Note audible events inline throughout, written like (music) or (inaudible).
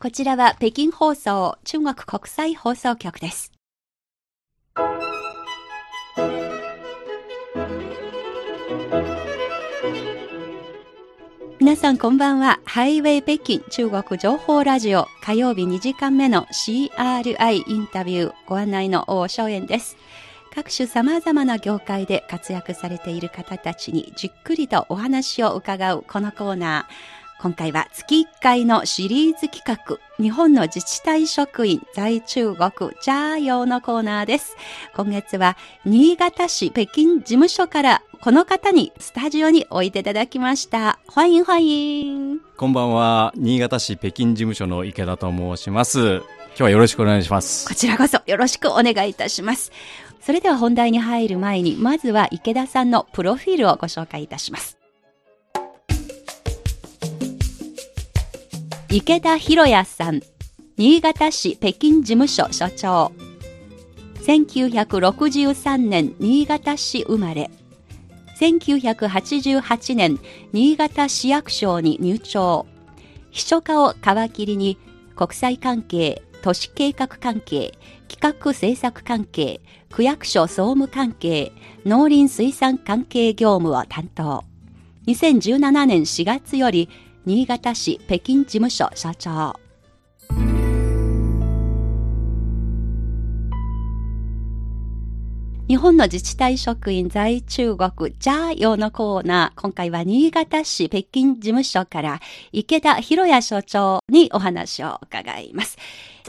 こちらは北京放送中国国際放送局です。皆さんこんばんは。ハイウェイ北京中国情報ラジオ火曜日2時間目の CRI インタビューご案内の大正円です。各種様々な業界で活躍されている方たちにじっくりとお話を伺うこのコーナー。今回は月1回のシリーズ企画、日本の自治体職員在中国ジャーヨーのコーナーです。今月は新潟市北京事務所からこの方にスタジオにおいていただきました。欢迎欢迎。こんばんは、新潟市北京事務所の池田と申します。今日はよろしくお願いします。こちらこそよろしくお願いいたします。それでは本題に入る前に、まずは池田さんのプロフィールをご紹介いたします。池田博也さん、新潟市北京事務所所長。1963年新潟市生まれ。1988年新潟市役所に入庁。秘書課を皮切りに国際関係、都市計画関係、企画政策関係、区役所総務関係、農林水産関係業務を担当。2017年4月より新潟市北京事務所社長。日本の自治体職員在中国ジャーヨーのコーナー。今回は新潟市北京事務所から池田博也所長にお話を伺います。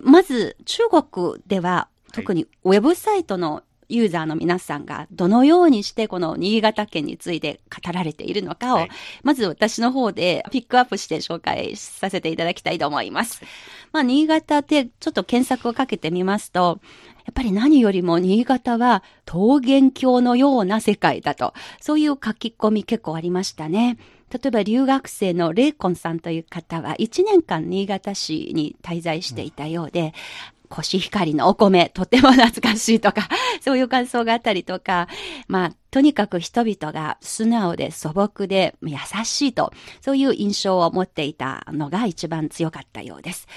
まず中国では特にウェブサイトのユーザーの皆さんがどのようにしてこの新潟県について語られているのかを、はい、まず私の方でピックアップして紹介させていただきたいと思います。まあ、新潟でちょっと検索をかけてみますと、やっぱり何よりも新潟は桃源郷のような世界だと、そういう書き込み結構ありましたね。例えば留学生のレイコンさんという方は1年間新潟市に滞在していたようで、コシヒカリのお米、とても懐かしいとか、(laughs) そういう感想があったりとか、まあ、とにかく人々が素直で素朴で優しいと、そういう印象を持っていたのが一番強かったようです。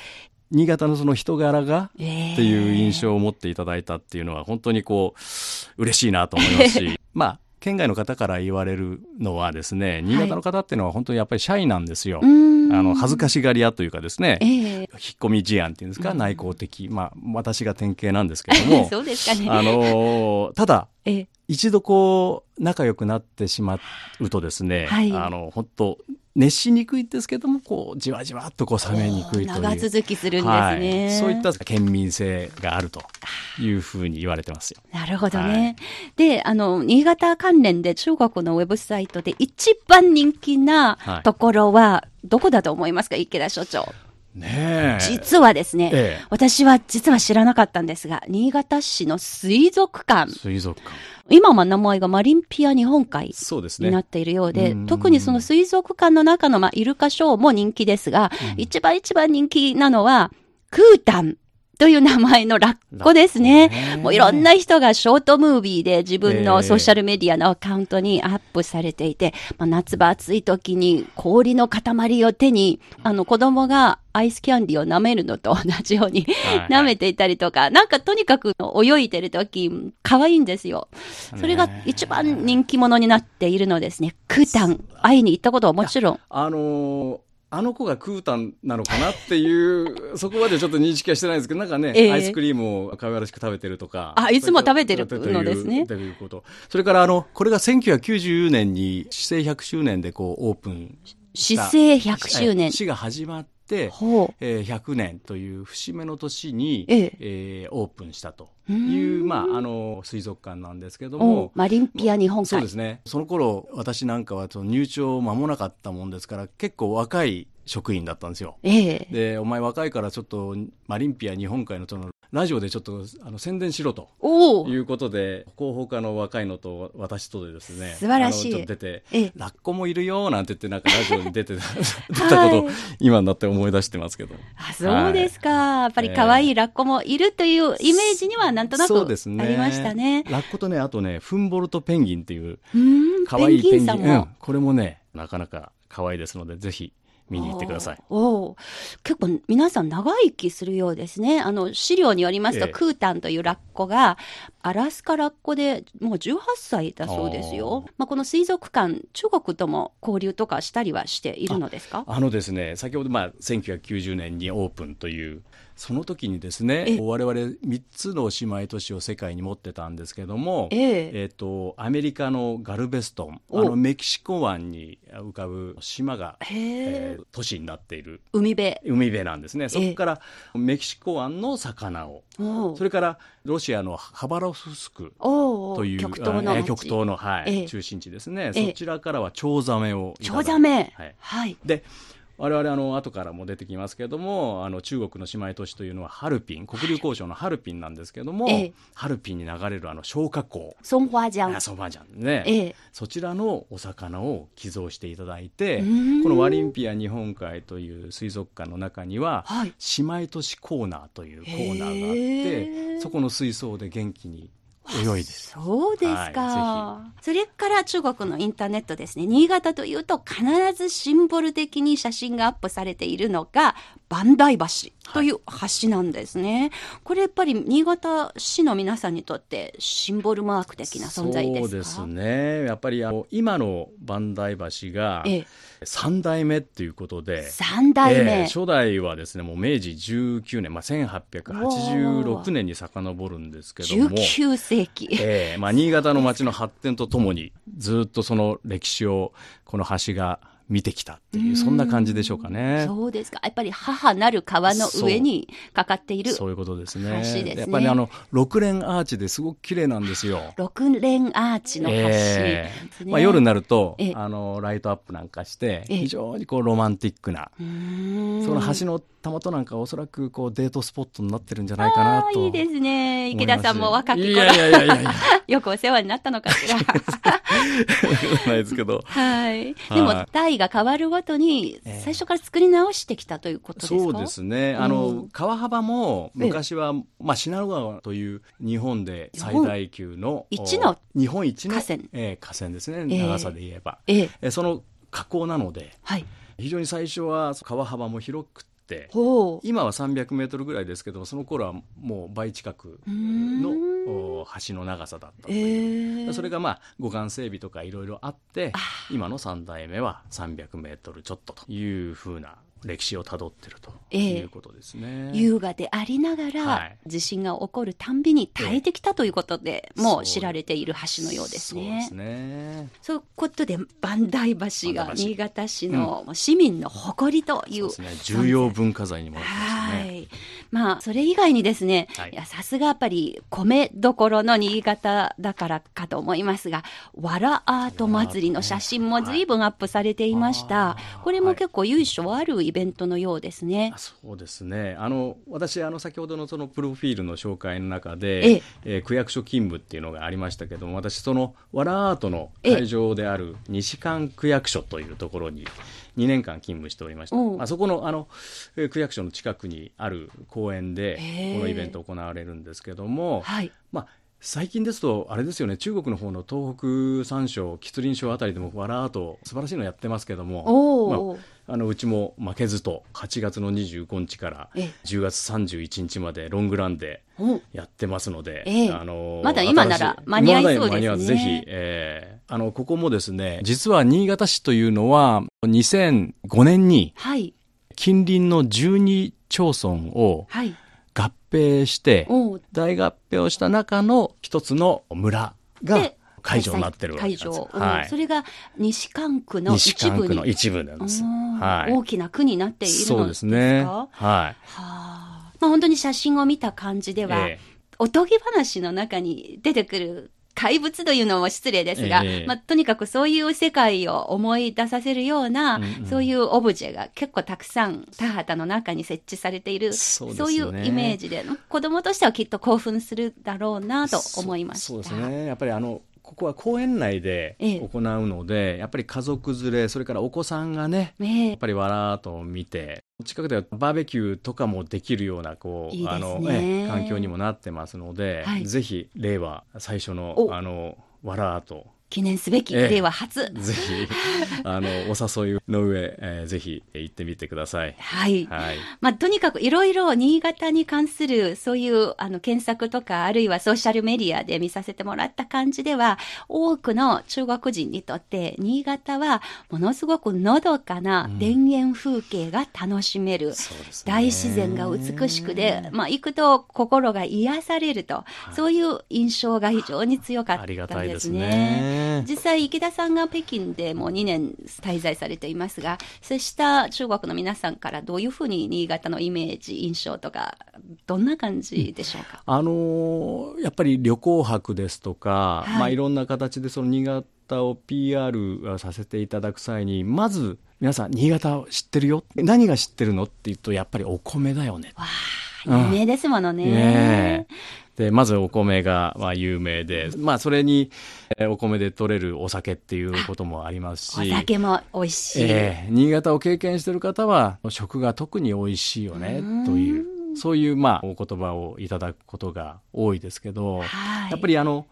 新潟のその人柄がっていう印象を持っていただいたっていうのは本当にこう嬉しいなと思いますし (laughs) まあ県外の方から言われるのはですね新潟の方っていうのは本当にやっぱりシャイなんですよ。はい、あの恥ずかしがり屋というかですね、えー、引っ込み思案っていうんですか、内向的まあ私が典型なんですけども (laughs) そうですかね。あのただ、えー、一度こう仲良くなってしまうとですね、はい、あの本当熱しにくいですけどもこうじわじわっとこう冷めにくいという。長続きするんですね、はい、そういった県民性があるというふうに言われてますよ。なるほどね、はい、であの新潟関連で中国のウェブサイトで一番人気なところはどこだと思いますか、池田所長ね実はですね、ええ、私は実は知らなかったんですが、新潟市の水族館。水族館。今は名前がマリンピア日本海になっているようで、うでね、特にその水族館の中の、まあ、イルカショーも人気ですが、うん、一番一番人気なのは、クータンという名前のラッコですね。もういろんな人がショートムービーで自分のソーシャルメディアのアカウントにアップされていて、まあ、夏場暑い時に氷の塊を手に、あの子供がアイスキャンディーを舐めるのと同じように、舐めていたりとか、なんかとにかく泳いでる時、可愛いんですよ。それが一番人気者になっているのですね。クータン、会いに行ったことはもちろん。あのーあの子がクータンなのかなっていう、(laughs) そこまでちょっと認識はしてないんですけど、なんかね、えー、アイスクリームを可愛らしく食べてるとか。あ、いつも食べてるのですね。ということ。それから、あの、これが1994年に市政100周年でこうオープン市政100周年。市が始まって、えー、100年という節目の年に、えええー、オープンしたという、まあ、あの、水族館なんですけども。マリンピア日本海。そうですね。その頃、私なんかは入庁間もなかったもんですから、結構若い職員だったんですよ。ええ、で、お前若いからちょっとマリンピア日本海のそのラジオでちょっとあの宣伝しろということで、広報課の若いのと私とでですね、素晴らしい。出て、ラッコもいるよなんて言って、なんかラジオに出て (laughs) 出たことを今になって思い出してますけど。あ、そうですか。やっぱり可愛いラッコもいるというイメージにはなんとなくありましたね。ねラッコとね、あとね、フンボルトペンギンっていう、可愛いペンギン。うん、これもね、なかなか可愛いですので、ぜひ見に行ってください。お結構皆さん長生きするようですね。あの、資料によりますと、ええ、クータンというラッコが、アラスカラッコでもう18歳だそうですよ。まあ、この水族館、中国とも交流とかしたりはしているのですか？あのですね、先ほどまあ1990年にオープンというその時にですね我々3つの姉妹都市を世界に持ってたんですけども、えー、えーとアメリカのガルベストンあのメキシコ湾に浮かぶ島が、え。ー、都市になっている。海辺。海辺なんですね。そこからメキシコ湾の魚をそれからロシアのハバロフスクという極東の極東の、はい、中心地ですね。そちらからはチョウザメをチョウザメ。はい、はい、で我々あの後からも出てきますけれどもあの中国の姉妹都市というのはハルピン黒竜江省のハルピンなんですけれども、はい、ハルピンに流れるあの消火口ソンファジャン。ソンファジャンね、ええ、そちらのお魚を寄贈していただいてこのワリンピア日本海という水族館の中には、はい、姉妹都市コーナーというコーナーがあってそこの水槽で元気に泳いでそうですか、はい、それから中国のインターネットですね。新潟というと必ずシンボル的に写真がアップされているのが磐梯橋という橋なんですね、はい、これやっぱり新潟市の皆さんにとってシンボルマーク的な存在ですか？そうですね。やっぱりあの今の磐梯橋が、ええ。3代目っていうことで3代目、えー、初代はですねもう明治19年、まあ、1886年に遡るんですけども。19世紀、えーまあ、新潟の町の発展とともにずっとその歴史をこの橋が見てきたっていうそんな感じでしょうかね。そうですか。やっぱり母なる川の上にかかっているそういうことですね。橋ですね。やっぱり、あの六連アーチですごく綺麗なんですよ。六連アーチの橋、えー、まあ夜になるとあのライトアップなんかして非常にこうロマンティックなその橋のたもとなんかおそらくこうデートスポットになってるんじゃないかなといいですね。池田さんも若き頃よくお世話になったのかしら。ないですけど。はい。でも代が変わるごとに最初から作り直してきたということですか、そうですね。あの、川幅も昔は、まあ、信濃川という日本で最大級の一の日本一の河川,、えー、河川ですね。長さで言えば。ええ。その河口なので、はい、非常に最初は川幅も広くて今は300メートルぐらいですけどその頃はもう倍近くの橋の長さだったという、えー、それがまあ護岸整備とかいろいろあって今の3代目は300メートルちょっとというふうな歴史をたどってるということですね、えー、優雅でありながら、はい、地震が起こるたんびに耐えてきたということで、えー、もう知られている橋のようですね。そうですね。そういうことで磐梯橋が新潟市の市民の誇りという,、うん、ね、重要文化財にもなってますね。はい。まあ、それ以外にですね、はい、やさすがやっぱり米どころの新潟だからかと思いますが、わらアート祭りの写真も随分アップされていました。はい、これも結構由緒あるイベントのようですね。そうですね。あの私あの先ほどのそのプロフィールの紹介の中で、ええー、区役所勤務っていうのがありましたけども、私そのわらアートの会場である西館区役所というところに。2年間勤務しておりました、まあ、そこのあの区役所の近くにある公園でこのイベント行われるんですけども、はい、まあ最近ですと、あれですよね、中国の方の東北三省、吉林省あたりでもわらーと素晴らしいのやってますけども、まあ、あのうちも負けずと、8月の25日から10月31日までロングランでやってますので、あのまだ今なら間に合いそうですね。間に合ぜひ、えー、あのここもですね、実は新潟市というのは、2005年に近隣の12町村を、はい。合併して、大合併をした中の一つの村が会場になってるわけです。会場、はい、それが西関区の一部西関区の一部なんです。はい、大きな区になっているのですか？そうですね。はい。はあ、まあ本当に写真を見た感じでは、えー、おとぎ話の中に出てくる怪物というのも失礼ですが、えー、まあ、とにかくそういう世界を思い出させるような、うんうん、そういうオブジェが結構たくさん田畑の中に設置されているそう、ね,、いうイメージで子供としてはきっと興奮するだろうなと思いました。そうですね。やっぱりあのここは公園内で行うので、ええ、やっぱり家族連れそれからお子さんがね、え、やっぱりわらーと見て近くではバーベキューとかもできるようなこう、ね、あの環境にもなってますので、はい、ぜひ令和最初のあのわらーと記念すべき、令和初。ぜひ、(laughs) あの、お誘いの上、えー、ぜひ行ってみてください。はい。はい。まあ、とにかくいろいろ新潟に関する、そういう、あの、検索とか、あるいはソーシャルメディアで見させてもらった感じでは、多くの中国人にとって、新潟は、ものすごくのどかな田園風景が楽しめる。うん、大自然が美しくで、まあ、行くと心が癒されると、はい、そういう印象が非常に強かったですね。ね実際、池田さんが北京でもう2年滞在されていますが、そうした中国の皆さんからどういうふうに新潟のイメージ、印象とか、どんな感じでしょうか、あのやっぱり旅行博ですとか、はいまあ、いろんな形でその新潟を PR させていただく際に、まず皆さん、新潟を知ってるよ？何が知ってるの？って言うと、やっぱりお米だよね。わ有名ですものね。うん。ねで、まずお米が、まあ、有名で、まあ、それに、えー、お米で取れるお酒っていうこともありますし。お酒も美味しい。えー、新潟を経験している方は、食が特に美味しいよね、という、そういう、まあ、お言葉をいただくことが多いですけど、はい、やっぱりあの、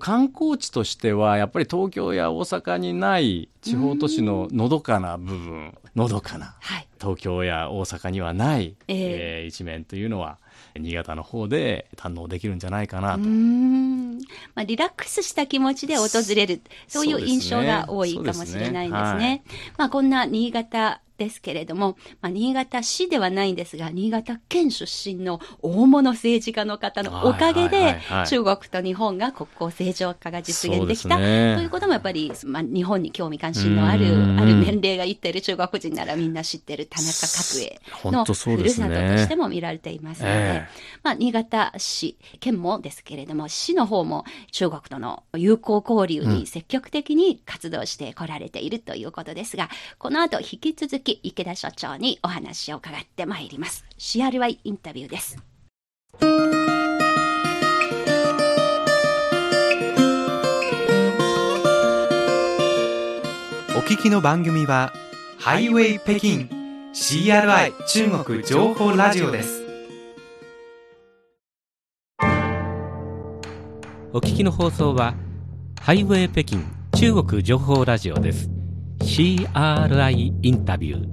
観光地としてはやっぱり東京や大阪にない地方都市ののどかな部分のどかな、はい、東京や大阪にはない、えー、えー、一面というのは新潟の方で堪能できるんじゃないかなと。まあ、リラックスした気持ちで訪れる、そういう印象が多いかもしれないんですね。すねはい、まあ、こんな新潟ですけれども、まあ、新潟市ではないんですが、新潟県出身の大物政治家の方のおかげで、中国と日本が国交正常化が実現できた、ね、ということもやっぱり、まあ、日本に興味関心のある、ある年齢が言っている中国人ならみんな知ってる田中角栄のふるさととしても見られていますので、えー、まあ、新潟市、県もですけれども、市の方も中国との友好交流に積極的に活動してこられているということですが、この後引き続きき池田所長にお話を伺ってまいります。CRY インタビューです。お聞きの番組はハイウェイ北京 CRI 中国情報ラジオです。お聞きの放送はハイウェイ北京中国情報ラジオです CRI インタビュー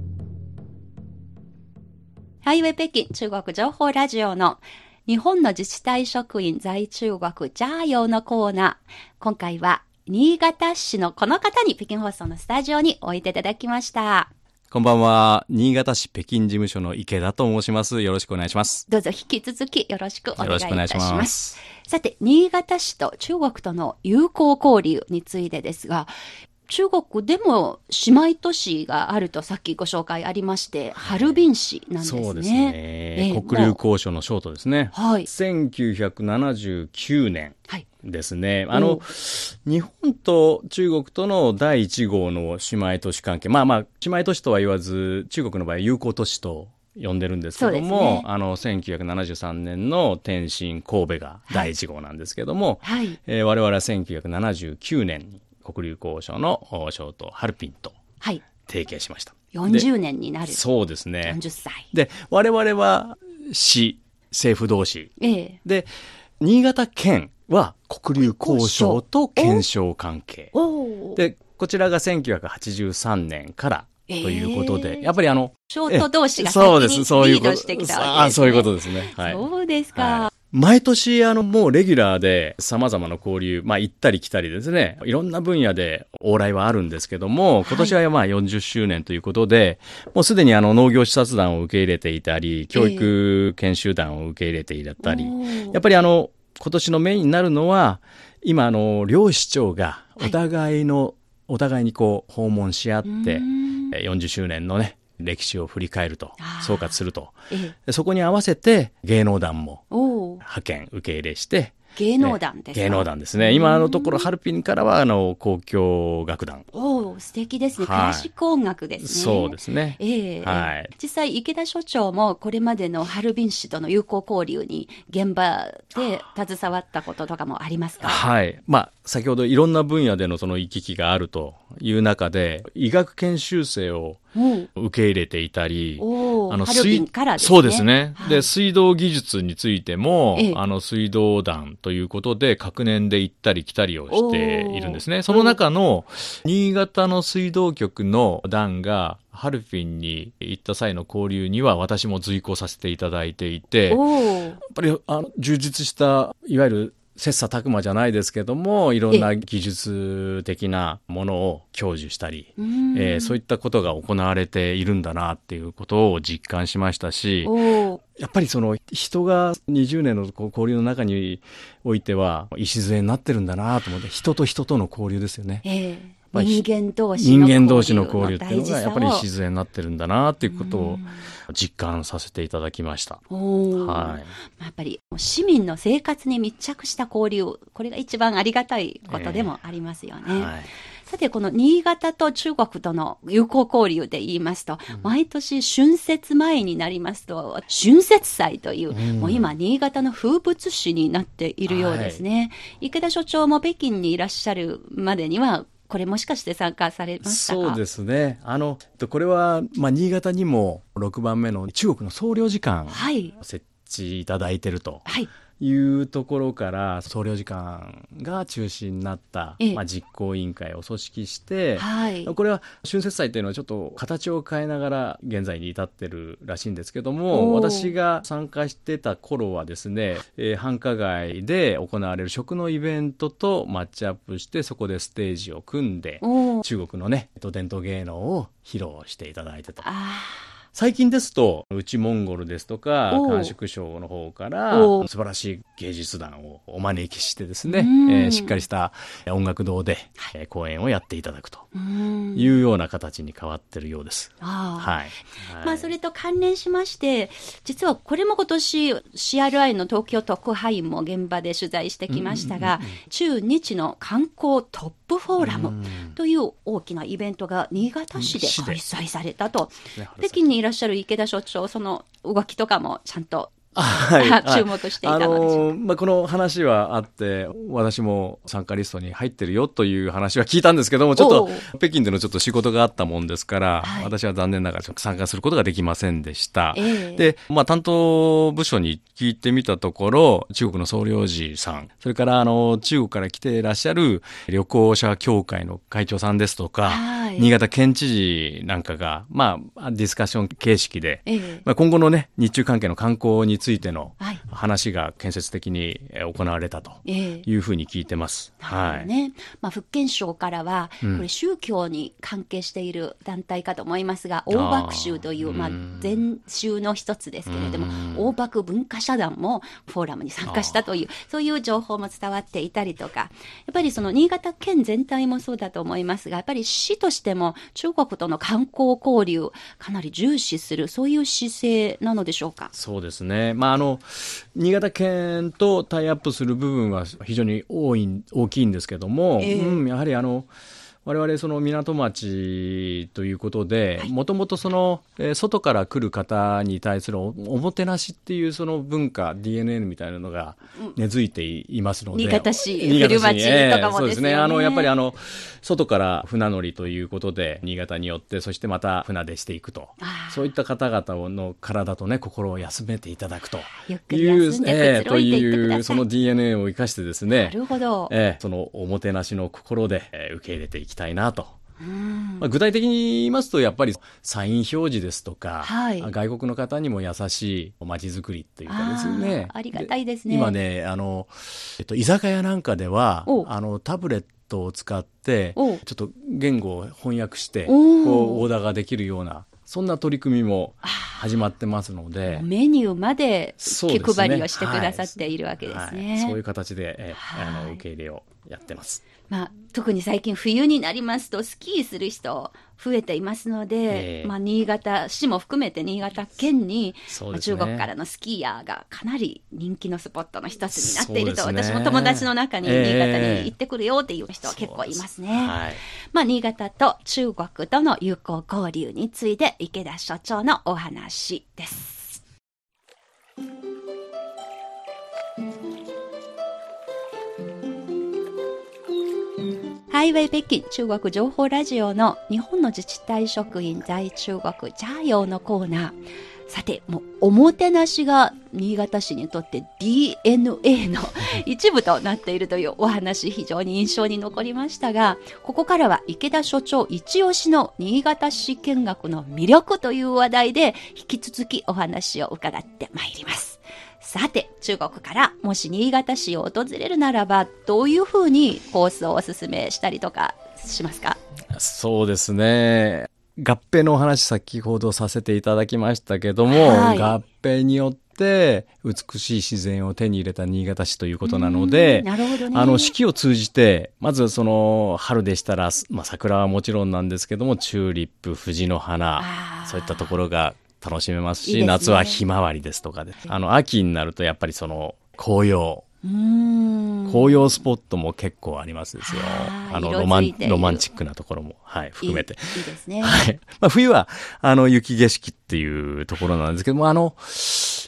ハイウェイ北京中国情報ラジオの日本の自治体職員在中国ジャーヨーのコーナー。今回は新潟市のこの方に北京放送のスタジオにおいていただきました。こんばんは。新潟市北京事務所の池田と申します。よろしくお願いします。どうぞ引き続きよろしくお願いいたします。ますさて、新潟市と中国との友好交流についてですが、中国でも姉妹都市があるとさっきご紹介ありまして、ハルビン市なんですね。そうですね。えー、国流交渉のショートですね。はい。1979年。はいですね。あの、日本と中国との第1号の姉妹都市関係。まあまあ、姉妹都市とは言わず、中国の場合、友好都市と呼んでるんですけども、ね、あの、1973年の天津神戸が第1号なんですけども、はい、えー、我々は1979年に国立交渉のートハルピンと提携しました。はい、40年になる。そうですね。40歳。で、我々は市、政府同士。ええ、で、新潟県は国立交渉と検証関係。で、こちらが1983年からということで、えー、やっぱりあの、ショート同士が先にリードしてきたわけです、ね、あそういうことですね。はい、そうですか。はい毎年、あの、もうレギュラーで様々な交流、まあ行ったり来たりですね、いろんな分野で往来はあるんですけども、今年はまあ40周年ということで、はい、もうすでにあの農業視察団を受け入れていたり、教育研修団を受け入れていたり、えー、やっぱりあの、今年のメインになるのは、今あの、両市長がお互いの、はい、お互いにこう訪問し合って、40周年のね、歴史を振り返ると、総括すると。そこに合わせて芸能団も派遣、受け入れして、芸能団です芸能団ですね。今のところ、ハルピンからは、あの、交響楽団お素敵ですね、はい、クラシック音楽ですね。そうですね。ええー、はい。実際、池田所長もこれまでのハルビン氏との友好交流に現場で携わったこととかもありますか？はい。まあ、先ほどいろんな分野でのその行き来があるという中で、医学研修生を受け入れていたり、あの水、ね、そうですね、はい、で、水道技術についても、ええ、あの水道団ということで、各年で行ったり来たりをしているんですね。その中の、新潟の水道局の団が、ハルフィンに行った際の交流には私も随行させていただいていて、やっぱりあの充実した、いわゆる切磋琢磨じゃないですけどもいろんな技術的なものを享受したり、えー、そういったことが行われているんだなっていうことを実感しましたしやっぱりその人が20年の交流の中においては礎になってるんだなと思って人と人との交流ですよね。えー人間同士人間同士の交流っていうのがやっぱり自然になってるんだなっていうことを実感させていただきました。はい、やっぱり市民の生活に密着した交流これが一番ありがたいことでもありますよね。えーはい。さて、この新潟と中国との友好交流で言いますと、うん、毎年春節前になりますと、春節祭という、うん、もう今、新潟の風物詩になっているようですね。はい、池田所長も北京にいらっしゃるまでには、これもしかして参加されましたそうですね。あの、これは、まあ、新潟にも6番目の中国の総領事館、設置いただいてると。はいいうところから総領事館が中心になった、まあ、実行委員会を組織して、はい、これは春節祭というのはちょっと形を変えながら現在に至ってるらしいんですけども私が参加してた頃はですね、えー、繁華街で行われる食のイベントとマッチアップしてそこでステージを組んで中国のね伝統芸能を披露していただいてと。最近ですと、内モンゴルですとか、甘粛省の方から、素晴らしい芸術団をお招きしてですね、えー、しっかりした音楽堂で、はい、公演をやっていただくというような形に変わってるようです。はい。まあ、それと関連しまして、実はこれも今年 CRI の東京特派員も現場で取材してきましたが、中日の観光トップフォーラムという大きなイベントが新潟市で開催されたと。北京にいらっしゃる池田所長、その動きとかもちゃんとはい、注目していたのであのまあ、この話はあって、私も参加リストに入ってるよという話は聞いたんですけども、ちょっと北京でのちょっと仕事があったもんですから、はい、私は残念ながら参加することができませんでした。えー、で、まあ、担当部署に聞いてみたところ、中国の総領事さん、それからあの中国から来ていらっしゃる旅行者協会の会長さんですとか、はい、新潟県知事なんかが、まあ、ディスカッション形式で、えー、まあ、今後のね、日中関係の観光についての話が建設的に行われたというふうに聞いてます。えー、はい。ね。まあ、福建省からは、これ宗教に関係している団体かと思いますが、うん、大幕宗という、まあ、禅宗の一つですけれども、大幕文化社団もフォーラムに参加したという、そういう情報も伝わっていたりとか、やっぱりその新潟県全体もそうだと思いますが、やっぱり市としても中国との観光交流、かなり重視する、そういう姿勢なのでしょうか？そうですね。まあ、あの、新潟県とタイアップする部分は非常に多い大きいんですけども、えー、うん、やはりあの、我々その港町ということで、もともとその、えー、外から来る方に対するおもてなしっていうその文化、DNA みたいなのが根付いていますので。新潟市、古町とかもそうですね。あの、やっぱりあの、外から船乗りということで、新潟によって、そしてまた船出していくと。そういった方々の体とね、心を休めていただくという、えー、という、その DNA を生かしてですね。なるほど。えー、そのおもてなしの心で、えー、受け入れていきたいなと。まあ、具体的に言いますと、やっぱりサイン表示ですとか、はい、外国の方にも優しい街づくりっていうかですね。ありがたいですね。今ね、あの、えっと、居酒屋なんかでは、あの、タブレットを使って、ちょっと言語を翻訳して、こう、オーダーができるような、そんな取り組みも始まってますので。メニューまで気配りをしてくださっているわけですね。はいはい、そういう形で、えあの受け入れをやってます。まあ、特に最近冬になりますとスキーする人増えていますので、えー、まあ、新潟市も含めて新潟県に、ね、中国からのスキーヤーがかなり人気のスポットの一つになっていると、ね、私も友達の中に新潟に行ってくるよっていう人は結構いますね。えー、はい、まあ、新潟と中国との友好交流について池田所長のお話です。ハイウェイ北京中国情報ラジオの日本の自治体職員在中国ジャーヨーのコーナー。さて、もう、おもてなしが新潟市にとって DNA の (laughs) 一部となっているというお話、非常に印象に残りましたが、ここからは池田所長一押しの新潟市見学の魅力という話題で、引き続きお話を伺ってまいります。さて、中国からもし新潟市を訪れるならば、どういうふうにコースをお勧めしたりとかしますか？そうですね。合併のお話先ほどさせていただきましたけども、はい、合併によって美しい自然を手に入れた新潟市ということなので、ね、あの四季を通じて、まずその春でしたら、まあ、桜はもちろんなんですけども、チューリップ、藤の花、そういったところが楽しめますし、いいすね、夏はひまわりですとかで、あの、秋になるとやっぱりその紅葉。紅葉スポットも結構ありますですよ。あのロマン、ロマンチックなところも、はい、含めて。いいですね。はい。まあ、冬は、あの、雪景色っていうところなんですけども、あの、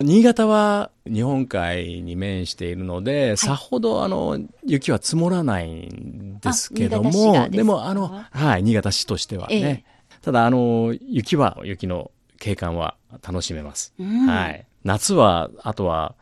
新潟は日本海に面しているので、はい、さほど、あの、雪は積もらないんですけども、でも、あの、はい、新潟市としてはね。ええ、ただ、あの、雪は、雪の景観は楽しめます。うん、はい。夏は、あとは、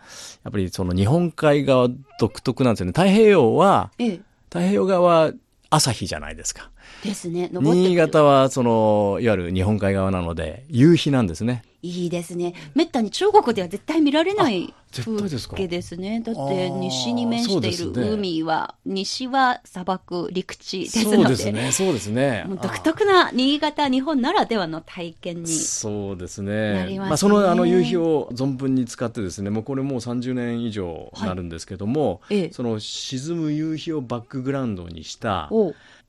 やっぱりその日本海側独特なんですよね。太平洋は、ええ、太平洋側は朝日じゃないですか。ですね。新潟は、その、いわゆる日本海側なので、夕日なんですね。いいですね。めったに中国では絶対見られない風景ですね。だって西に面している海は、ね、西は砂漠、陸地ですので。そうですね、そうですね。独特な新潟、日本ならではの体験に、そうですね。まあ、そのあの夕日を存分に使ってですね、もうこれもう30年以上なるんですけども、はい、その沈む夕日をバックグラウンドにした、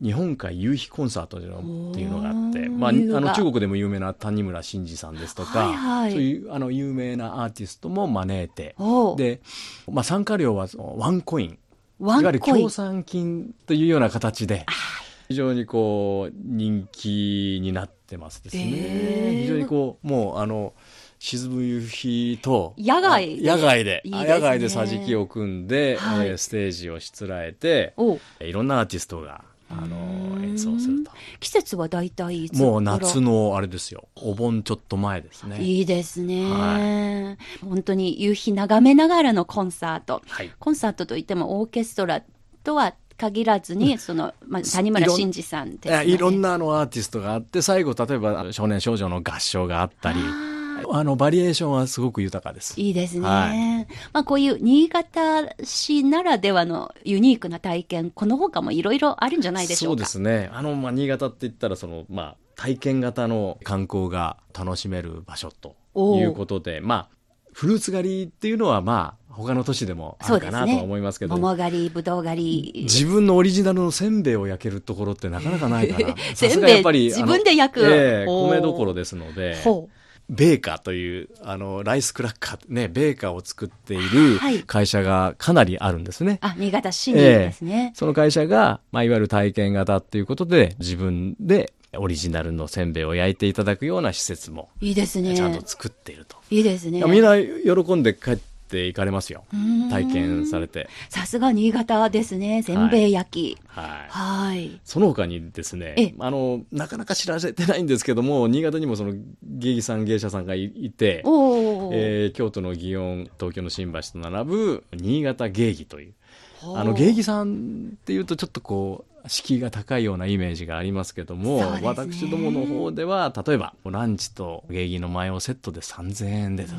日本海夕日コンサートっていうのがあって、まあ、あの中国でも有名な谷村新司さんですとか、はいはい、そういうあの有名なアーティストも招いて、で、まあ、参加料はワンコイン、いわゆる協賛金というような形で、非常にこう人気になってますですね。えー、非常にこうもうあの沈む夕日と野外。野外で、ね、野外で桟敷を組んで、はい、えー、ステージをしつらえていろんなアーティストがあの演奏すると。季節は大体もう夏のあれですよ。お盆ちょっと前ですね。いいですね、はい、本当に夕日眺めながらのコンサート、はい、コンサートといってもオーケストラとは限らずに、その、まあ、谷村新司さんです、ね、いろんなあのアーティストがあって、最後、例えば少年少女の合唱があったり、あの、バリエーションはすごく豊かです。いいですね。はい、まあ、こういう新潟市ならではのユニークな体験、この他もいろいろあるんじゃないでしょうか。そうですね。あの、まあ、新潟って言ったら、その、まあ、体験型の観光が楽しめる場所ということで、まあ、フルーツ狩りっていうのは、まあ、他の都市でもあるかなと思いますけど。桃狩り、ぶどう狩り。自分のオリジナルのせんべいを焼けるところってなかなかないかな。(laughs) せんべい自分で焼く。ええ米どころですので。ほうベーカーというあのライスクラッカーねベーカーを作っている会社がかなりあるんですね。はい、あ新潟市にですね、えー、その会社が、まあ、いわゆる体験型っていうことで自分でオリジナルのせんべいを焼いていただくような施設もいいですねちゃんと作っていると。いいですね。みんな喜んで帰ってって行かれますよ。体験されて。さすが新潟ですね。せんべい焼き。はい。はい。その他にですね、あの、なかなか知らせてないんですけども、新潟にもその芸妓さん、芸者さんがいて、えー、京都の祇園、東京の新橋と並ぶ新潟芸妓という。あの芸妓さんっていうとちょっとこう敷居が高いようなイメージがありますけども、ね、私どもの方では例えばランチと芸妓の前をセットで3000円でと。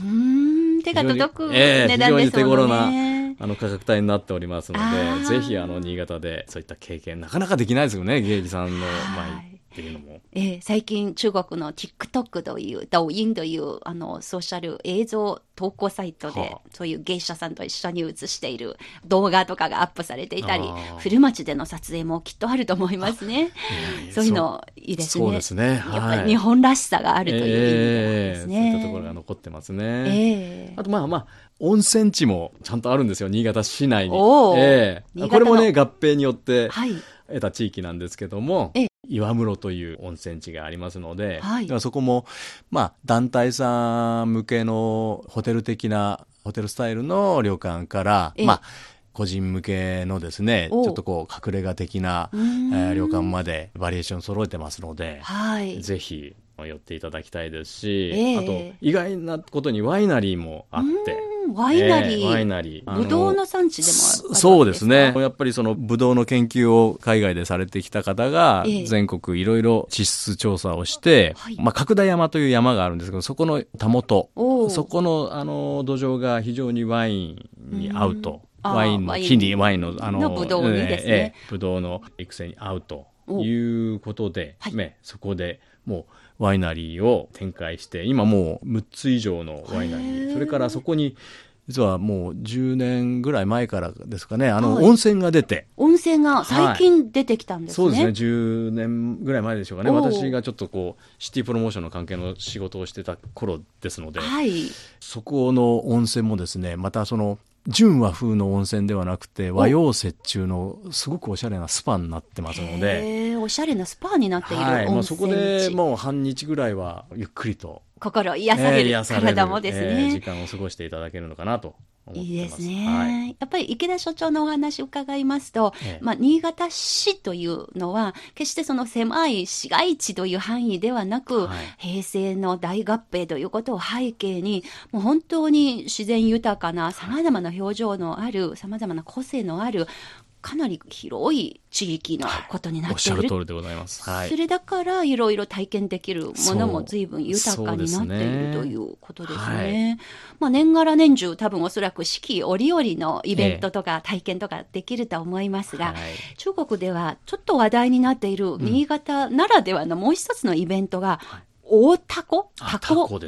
手が届く値段ですもんね。あの価格帯になっておりますので、ぜひあの新潟でそういった経験なかなかできないですよね、芸妓さんの前っていうのも。えー、最近中国の TikTok という、抖音というあのソーシャル映像投稿サイトで、はあ、そういう芸者さんと一緒に映している動画とかがアップされていたり、古町での撮影もきっとあると思いますね。(laughs) そういうのいいですね。そうですね。はい、やっぱり日本らしさがあるという意味ですね。えー、そういったところが残ってますね。えー、あとまあまあ、温泉地もちゃんとあるんですよ、新潟市内に。えー、これもね、合併によって得た地域なんですけども、はい、岩室という温泉地がありますので、はい、そこも、まあ、団体さん向けのホテル的な、ホテルスタイルの旅館から、まあ、個人向けのですね、ちょっとこう隠れ家的な、えー、旅館までバリエーション揃えてますので、はい、ぜひ寄っていただきたいですし、えー、あと意外なことにワイナリーもあって。ワイナリー、えー、ワイナリー。ブドウの産地でもあるそうですね。やっぱりそのブドウの研究を海外でされてきた方が、全国いろいろ地質調査をして、えー、まあ、角田山という山があるんですけど、そこのたもと、そこのあの土壌が非常にワインに合うと。ワインの木にワインの、あの、ブドウにですね。ブドウの育成に合うということで、ね、そこでもうワイナリーを展開して、今もう6つ以上のワイナリー、それからそこに実はもう10年ぐらい前からですかね、あの、温泉が出て。温泉が最近出てきたんですね、はい、そうですね、10年ぐらい前でしょうかね。私がちょっとこう、シティプロモーションの関係の仕事をしてた頃ですので、はい、そこの温泉もですね、またその、純和風の温泉ではなくて和洋折衷のすごくおしゃれなスパになってますので。おしゃれなスパになっているはい、まあ、そこでもう半日ぐらいはゆっくりと。心癒される、えー、体もですね、えー、時間を過ごしていただけるのかなといいですね、はい、やっぱり池田所長のお話を伺いますと、ええ、まあ、新潟市というのは、決してその狭い市街地という範囲ではなく、はい、平成の大合併ということを背景に、もう本当に自然豊かな、さまざまな表情のある、さまざまな個性のある、かなり広い地域のことになっている、はい、おっしゃる通りでございます。はい、それだからいろいろ体験できるものも随分豊かになっているということですね。すねまあ年がら年中多分おそらく四季折々のイベントとか体験とかできると思いますが、えー、中国ではちょっと話題になっている新潟ならではのもう一つのイベントが、大タコタコ合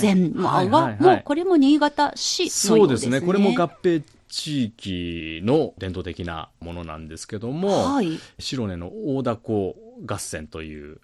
戦、ね、はいはいはい、もうこれも新潟市のようですね。そうですね。これも合併地域の伝統的なものなんですけども、はい、白根の大凧合戦という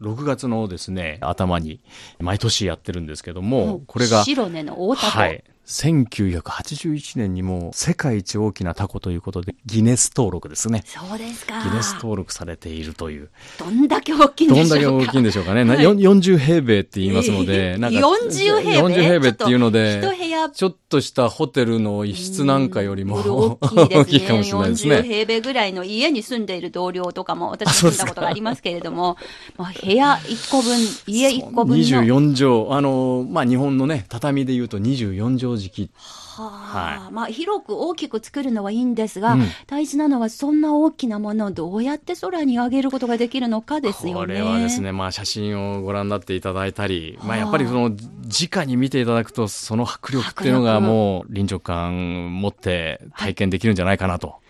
6月のですね頭に毎年やってるんですけども、これが白根の大凧、はい、1981年にも世界一大きなタコということでギネス登録ですね。そうですか。ギネス登録されているという。どんだけ大きいんでしょうかどんだけ大きいんでしょうかね。はい、40平米って言いますので、なんか40平米 ?40 平米っていうので、一部屋ちょっとしたホテルの一室なんかよりも (laughs) 大きいかもしれないですね。40平米ぐらいの家に住んでいる同僚とかも私住んだことがありますけれども、まあ、部屋1個分、家1個分の。24畳。あの、まあ日本のね、畳で言うと24畳敷はあ、はい、まあ広く大きく作るのはいいんですが、うん、大事なのはそんな大きなものをどうやって空に上げることができるのかですよね。これはですね、まあ写真をご覧になっていただいたり、はあ、まあやっぱりその直に見ていただくとその迫力っていうのがもう臨場感持って体験できるんじゃないかなと。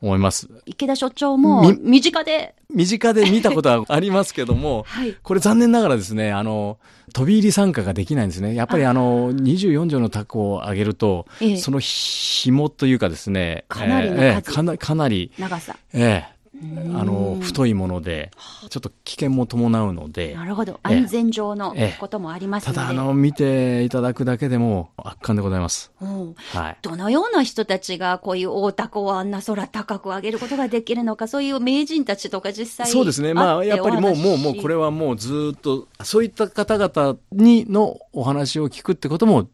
思います。池田所長も身近で。身近で見たことはありますけども、(laughs) はい、これ残念ながらですね、あの、飛び入り参加ができないんですね。やっぱりあ。の、24畳のタコを上げると、ええ、その紐というかですね、かなりの数、えかなかなり、長さ。ええ、あの太いものでちょっと危険も伴うのでなるほど。安全上のこともありますただあの見ていただくだけでも圧巻でございます、はい、どのような人たちがこういう大凧をあんな空高く上げることができるのかそういう名人たちとか実際そうですね。まあやっぱりもうもうもうこれはもうずっとそういった方々にのお話を聞くってことも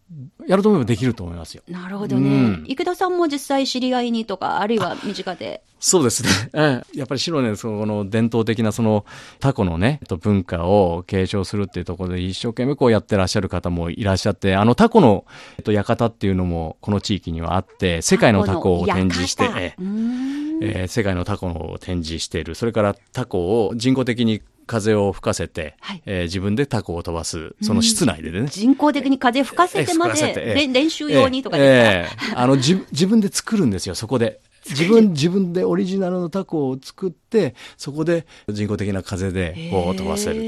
やると思えばできると思いますよ。なるほどね。うん、池田さんも実際知り合いにとか、あるいは身近で。そうですね。ええ、やっぱり白根、その伝統的なそのタコのね、文化を継承するっていうところで一生懸命こうやってらっしゃる方もいらっしゃって、あのタコの、えっと、館っていうのもこの地域にはあって、世界のタコを展示して、ええ。ー、世界のタコを展示している。それからタコを人工的に風を吹かせて、はい、えー、自分でタコを飛ばす、その室内でね。人工的に風吹かせてまで、えー、練習用にとかですか、えー、あの自分で作るんですよ、そこで。自分、(laughs) 自分でオリジナルのタコを作って、そこで人工的な風でこう飛ばせると。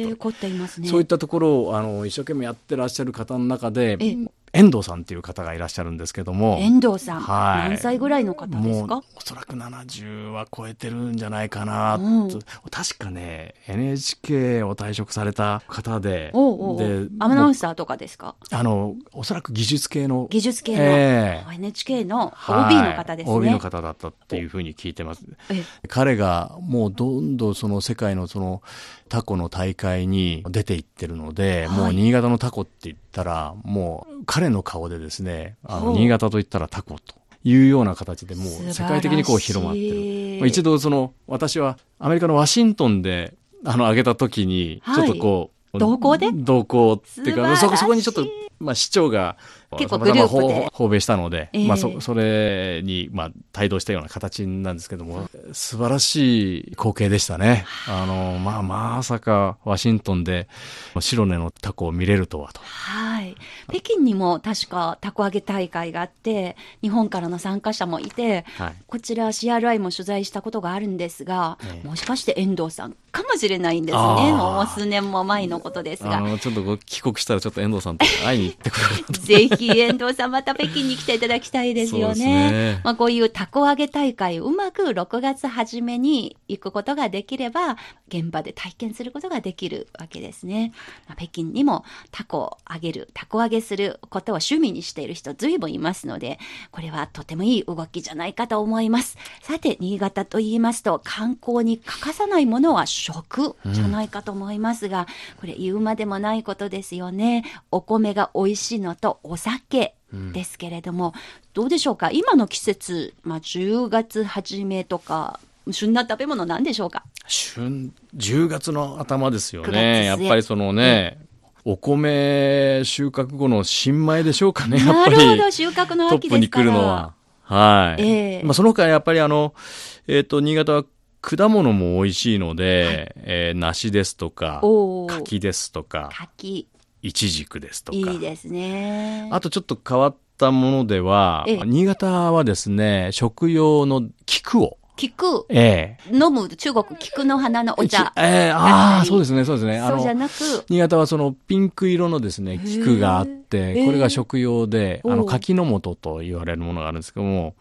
そういったところを、あの、一生懸命やってらっしゃる方の中で、遠藤さんっていう方がいらっしゃるんですけども。遠藤さん。はい。何歳ぐらいの方ですか？おそらく70は超えてるんじゃないかな、うん、確かね、NHK を退職された方で。おで、アナウンサーとかですか？あの、おそらく技術系の。技術系の、えー、NHK の OB の方ですね、はい。OB の方だったっていうふうに聞いてます。彼がもうどんどんその世界のそのタコの大会に出ていってるので、はい、もう新潟のタコって言ったら、もう彼の顔でですね、あの、新潟と言ったらタコと。いうような形でもう世界的にこう広まってる。一度その、私はアメリカのワシントンで、あの、上げた時に、ちょっとこう、はい、同行で？同行っていうか、そこ、そこにちょっと、まあ市長が結構グループで。訪米したので、えー、まあそ、それに、まあ、帯同したような形なんですけども、素晴らしい光景でしたね。あの、まあ、まさか、ワシントンで、白根のタコを見れるとはと。はい。北京にも確かタコ揚げ大会があって、日本からの参加者もいて、はい、こちら CRI も取材したことがあるんですが、えー、もしかして遠藤さんかもしれないんですね。もう数年も前のことですが。ちょっと帰国したらちょっと遠藤さんと会いに行ってくれるぜひひ遠藤さんまた北京に来ていただきたいですよね。ねまあこういうたこ揚げ大会うまく6月初めに行くことができれば現場で体験することができるわけですね。まあ、北京にもタコを揚げる、タコ揚げすることを趣味にしている人随分いますので、これはとてもいい動きじゃないかと思います。さて、新潟と言いますと観光に欠かさないものは食じゃないかと思いますが、うん、これ言うまでもないことですよね。お米が美味しいのとお酒酒ですけれども、うん、どうでしょうか？今の季節、まあ、10月初めとか、旬な食べ物なんでしょうか？旬、10月の頭ですよね。やっぱりそのね、うん、お米収穫後の新米でしょうかね、やっぱり。なるほど、収穫の秋トップに来るのは。はい。えー、まあ、その他やっぱりあの、えっ、ー、と、新潟は果物も美味しいので、はい、えー、梨ですとか、柿ですとか、柿。いちじくですとか。いいですね。あとちょっと変わったものでは、新潟はですね、食用の菊を、菊、ええ、飲む中国菊の花のお茶。ええああ、そうですね、そうですね。そうじゃなく。新潟はそのピンク色のですね、菊があって、これが食用で、あの、柿の本と言われるものがあるんですけども、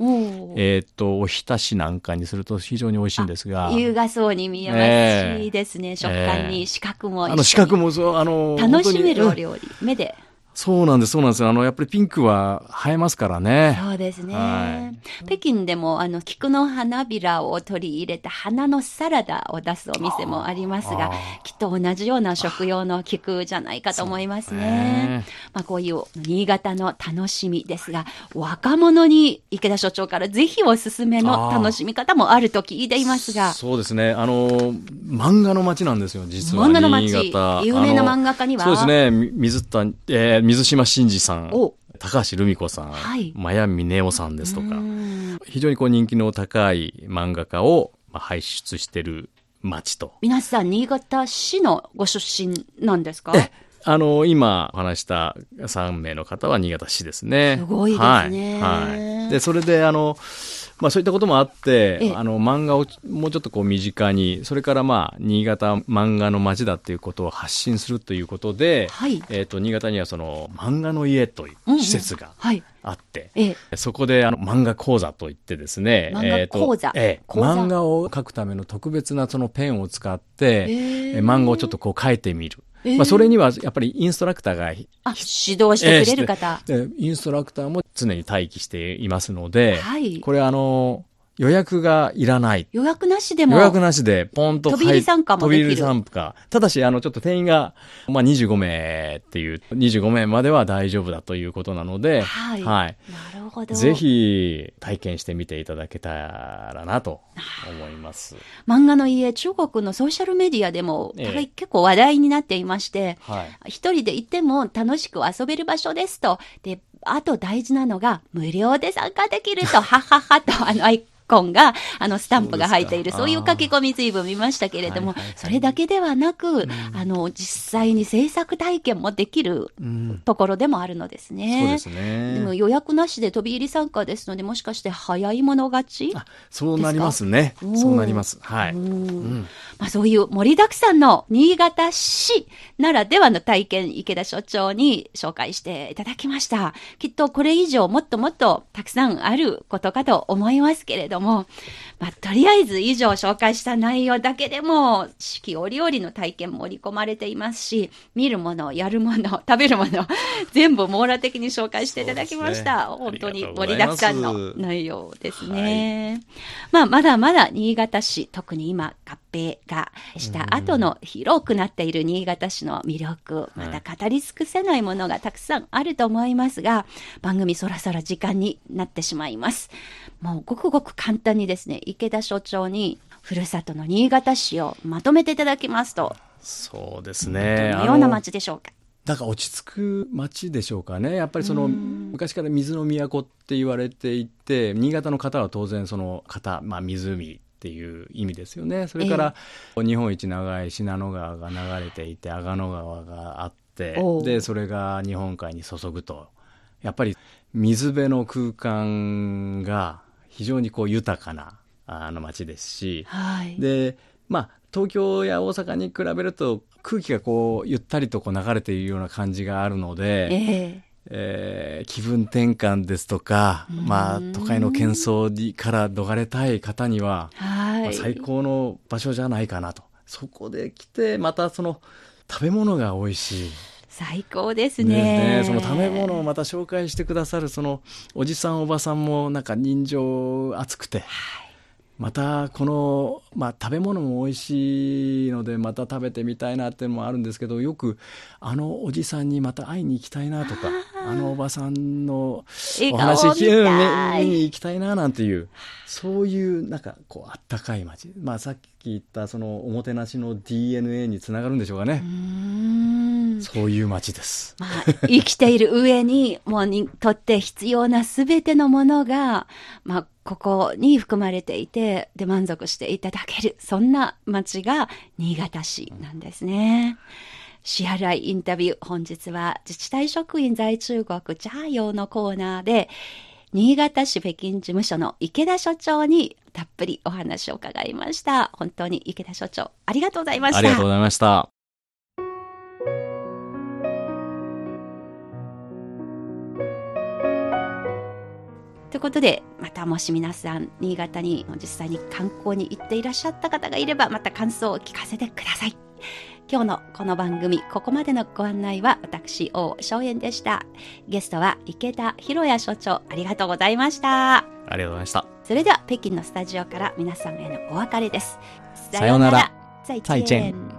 えっと、おひたしなんかにすると非常に美味しいんですが。優雅そうに見えますし、いいですね、食感に、四角もあの、四角もそう、あの、楽しめるお料理、目で。そうなんです、そうなんです。あの、やっぱりピンクは映えますからね。そうですね。はい、北京でも、あの、菊の花びらを取り入れた花のサラダを出すお店もありますが、きっと同じような食用の菊じゃないかと思いますね。ねまあ、こういう新潟の楽しみですが、若者に池田所長からぜひおすすめの楽しみ方もあると聞いていますが。そうですね。あの、漫画の街なんですよ、実は。漫画の街。有名な漫画家には？そうですね。水田、えー、水島真司さん、高橋留美子さん、はい、マヤミネオさんですとか、非常にこう人気の高い漫画家を輩出してる町と。皆さん、新潟市のご出身なんですか？あの、今話した3名の方は新潟市ですね。すごいですね。はい。はい、で、それで、あの、まあそういったこともあって、あの漫画をもうちょっとこう身近に、それからまあ新潟漫画の街だっていうことを発信するということで、はい、えっ、と新潟にはその漫画の家という施設があって、うんうんはい、そこであの漫画講座といってですね、漫画講座、えー、漫画を描くための特別なそのペンを使って、えー、漫画をちょっとこう描いてみる。えー、まあ、それにはやっぱりインストラクターがあ指導してくれる方、えー、インストラクターも常に待機していますので、はい、これあの予約がいらない。予約なしでも。予約なしで、ポンと飛び入り参加もできる。飛び入り参加。ただし、あの、ちょっと定員が、まあ、25名っていう、25名までは大丈夫だということなので、はい。はい。なるほど。ぜひ、体験してみていただけたらなと思います。漫画の家、中国のソーシャルメディアでも、ええ、結構話題になっていまして、はい。一人で行っても楽しく遊べる場所ですと。で、あと大事なのが、無料で参加できると、はははと、あの、婚が、あの、スタンプが入っている、そういう書き込み随分見ましたけれども、それだけではなく、あの、実際に制作体験もできるところでもあるのですね。そうですね。でも予約なしで飛び入り参加ですので、もしかして早い者勝ちそうなりますね。そうなります。はい。まあ、そういう盛りだくさんの新潟市ならではの体験、池田所長に紹介していただきました。きっとこれ以上もっともっとたくさんあることかと思いますけれども、まあ、とりあえず以上紹介した内容だけでも、四季折々の体験盛り込まれていますし、見るもの、やるもの、(laughs) 食べるもの、(laughs) 全部網羅的に紹介していただきました。ね、本当に盛りだくさんの内容ですね。はい、まあ、まだまだ新潟市、特に今合併がした後の広くなっている新潟市の魅力、また語り尽くせないものがたくさんあると思いますが、番組そろそろ時間になってしまいます。もうごくごく簡単にですね、池田所長にふるさとの新潟市をまとめていただきますと。そうですね。どのような町でしょうか？なんか落ち着く町でしょうかね。やっぱりその昔から水の都って言われていて、新潟の方は当然その方、まあ湖っていう意味ですよね。それから、日本一長い信濃川が流れていて、阿賀野川があって、で、それが日本海に注ぐと。やっぱり水辺の空間が非常にこう豊かなあの街ですし、はい、でまあ東京や大阪に比べると空気がこうゆったりとこう流れているような感じがあるので、えー、えー、気分転換ですとか、まあ、都会の喧騒から逃れたい方には、はい。まあ、最高の場所じゃないかなと。そこで来てまたその食べ物が美味しい。最高ですね、ね、その食べ物をまた紹介してくださるそのおじさんおばさんもなんか人情熱くて、はい。またこの、まあ、食べ物も美味しいのでまた食べてみたいなっていうのもあるんですけどよくあのおじさんにまた会いに行きたいなとかあのおばさんのお話聞きに行きたいななんていうそういうなんかこうあったかい街、まあ、さっき言ったそのおもてなしの DNA につながるんでしょうかね。そういう街です。まあ、生きている上に、もうにとって必要なすべてのものが、まあ、ここに含まれていて、で満足していただける、そんな街が新潟市なんですね。支払いインタビュー、本日は自治体職員在中国ジャーヨーのコーナーで、新潟市北京事務所の池田所長にたっぷりお話を伺いました。本当に池田所長、ありがとうございました。ありがとうございました。ということで、またもし皆さん、新潟に実際に観光に行っていらっしゃった方がいれば、また感想を聞かせてください。今日のこの番組、ここまでのご案内は私、王正円でした。ゲストは池田博也所長、ありがとうございました。ありがとうございました。それでは北京のスタジオから皆さんへのお別れです。さようなら。再见。